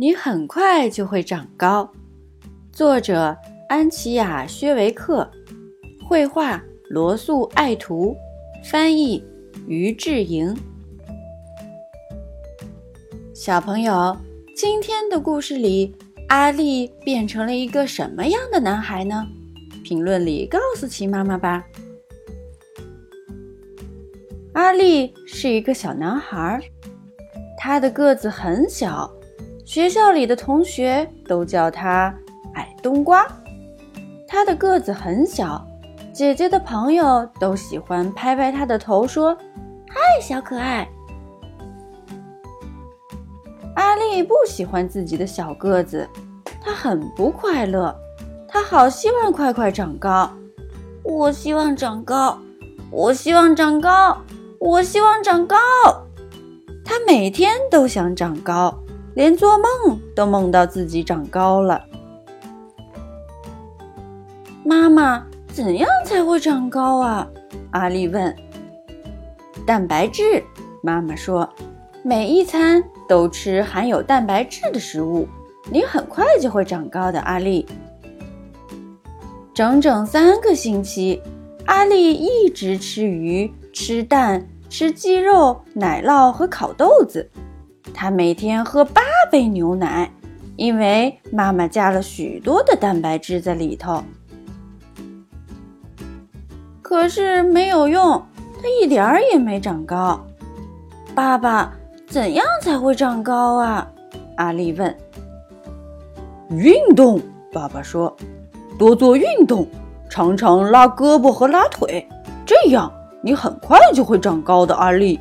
你很快就会长高。作者：安琪亚·薛维克，绘画：罗素·爱图，翻译：于志莹。小朋友，今天的故事里，阿力变成了一个什么样的男孩呢？评论里告诉其妈妈吧。阿力是一个小男孩，他的个子很小，学校里的同学都叫他。矮冬瓜，他的个子很小，姐姐的朋友都喜欢拍拍他的头，说：“嗨，小可爱。”阿丽不喜欢自己的小个子，她很不快乐，她好希望快快长高。我希望长高，我希望长高，我希望长高。她每天都想长高，连做梦都梦到自己长高了。妈妈，怎样才会长高啊？阿丽问。蛋白质，妈妈说，每一餐都吃含有蛋白质的食物，你很快就会长高的。阿丽，整整三个星期，阿丽一直吃鱼、吃蛋、吃鸡肉、奶酪和烤豆子。他每天喝八杯牛奶，因为妈妈加了许多的蛋白质在里头。可是没有用，他一点儿也没长高。爸爸，怎样才会长高啊？阿丽问。运动，爸爸说，多做运动，常常拉胳膊和拉腿，这样你很快就会长高的。阿丽。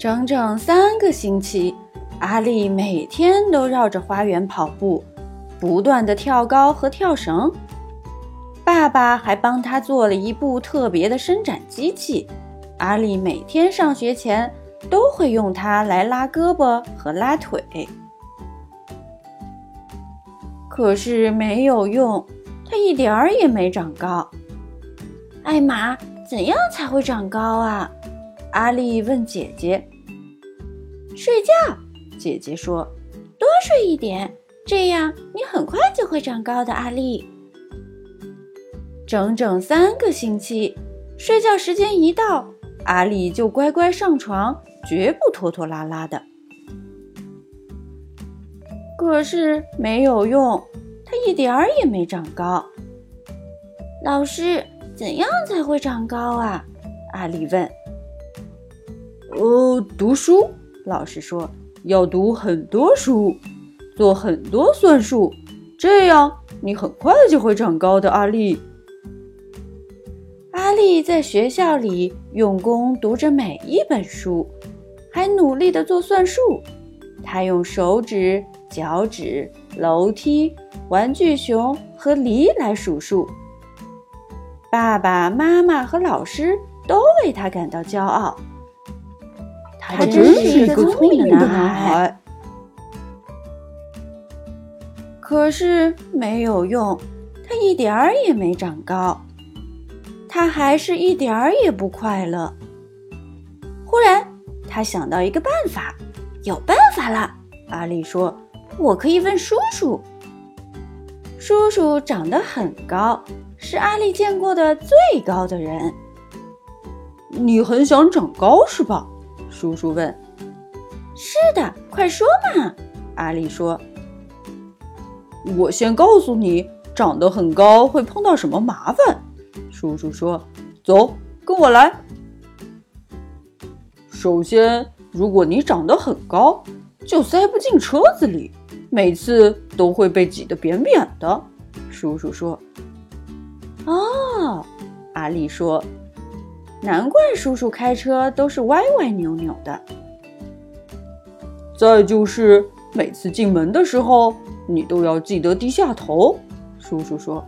整整三个星期，阿丽每天都绕着花园跑步，不断的跳高和跳绳。爸爸还帮他做了一部特别的伸展机器，阿丽每天上学前都会用它来拉胳膊和拉腿。可是没有用，他一点儿也没长高。艾玛，怎样才会长高啊？阿丽问姐姐。睡觉，姐姐说，多睡一点，这样你很快就会长高的。阿丽。整整三个星期，睡觉时间一到，阿丽就乖乖上床，绝不拖拖拉拉的。可是没有用，她一点儿也没长高。老师，怎样才会长高啊？阿丽问。呃，读书。老师说，要读很多书，做很多算术，这样你很快就会长高的。阿丽。阿丽在学校里用功读着每一本书，还努力地做算术。她用手指、脚趾、楼梯、玩具熊和梨来数数。爸爸妈妈和老师都为他感到骄傲。他真是一个聪明的男孩。可是没有用，他一点儿也没长高。他还是一点儿也不快乐。忽然，他想到一个办法，有办法了！阿丽说：“我可以问叔叔。”叔叔长得很高，是阿丽见过的最高的人。你很想长高是吧？叔叔问。“是的，快说嘛！”阿丽说。“我先告诉你，长得很高会碰到什么麻烦。”叔叔说：“走，跟我来。首先，如果你长得很高，就塞不进车子里，每次都会被挤得扁扁的。”叔叔说。“哦，阿丽说，难怪叔叔开车都是歪歪扭扭的。再就是每次进门的时候，你都要记得低下头。”叔叔说。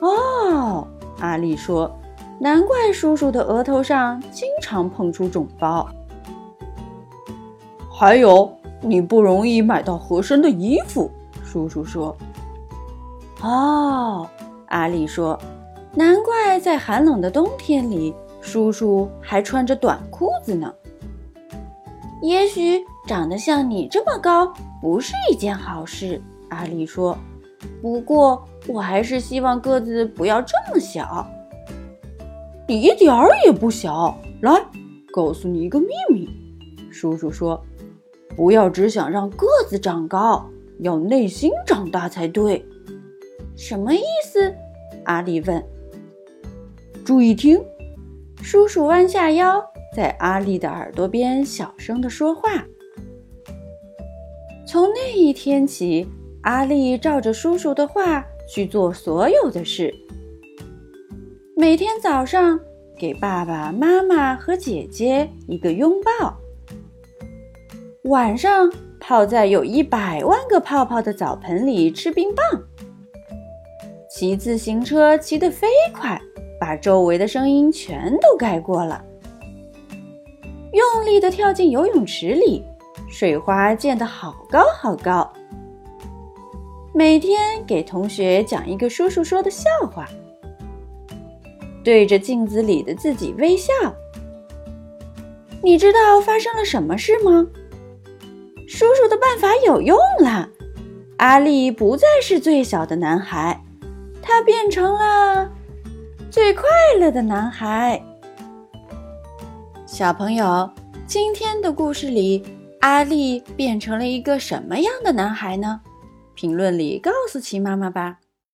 哦，阿丽说：“难怪叔叔的额头上经常碰出肿包。还有，你不容易买到合身的衣服。”叔叔说。“哦，阿丽说，难怪在寒冷的冬天里，叔叔还穿着短裤子呢。”也许长得像你这么高不是一件好事，阿丽说。不过我还是希望个子不要这么小。你一点儿也不小。来，告诉你一个秘密，叔叔说，不要只想让个子长高，要内心长大才对。什么意思？阿丽问。注意听，叔叔弯下腰，在阿丽的耳朵边小声地说话。从那一天起，阿丽照着叔叔的话去做所有的事。每天早上，给爸爸妈妈和姐姐一个拥抱；晚上，泡在有一百万个泡泡的澡盆里吃冰棒；骑自行车骑得飞快。把周围的声音全都盖过了。用力的跳进游泳池里，水花溅得好高好高。每天给同学讲一个叔叔说的笑话，对着镜子里的自己微笑。你知道发生了什么事吗？叔叔的办法有用了，阿力不再是最小的男孩，他变成了。的男孩，小朋友，今天的故事里，阿力变成了一个什么样的男孩呢？评论里告诉奇妈妈吧。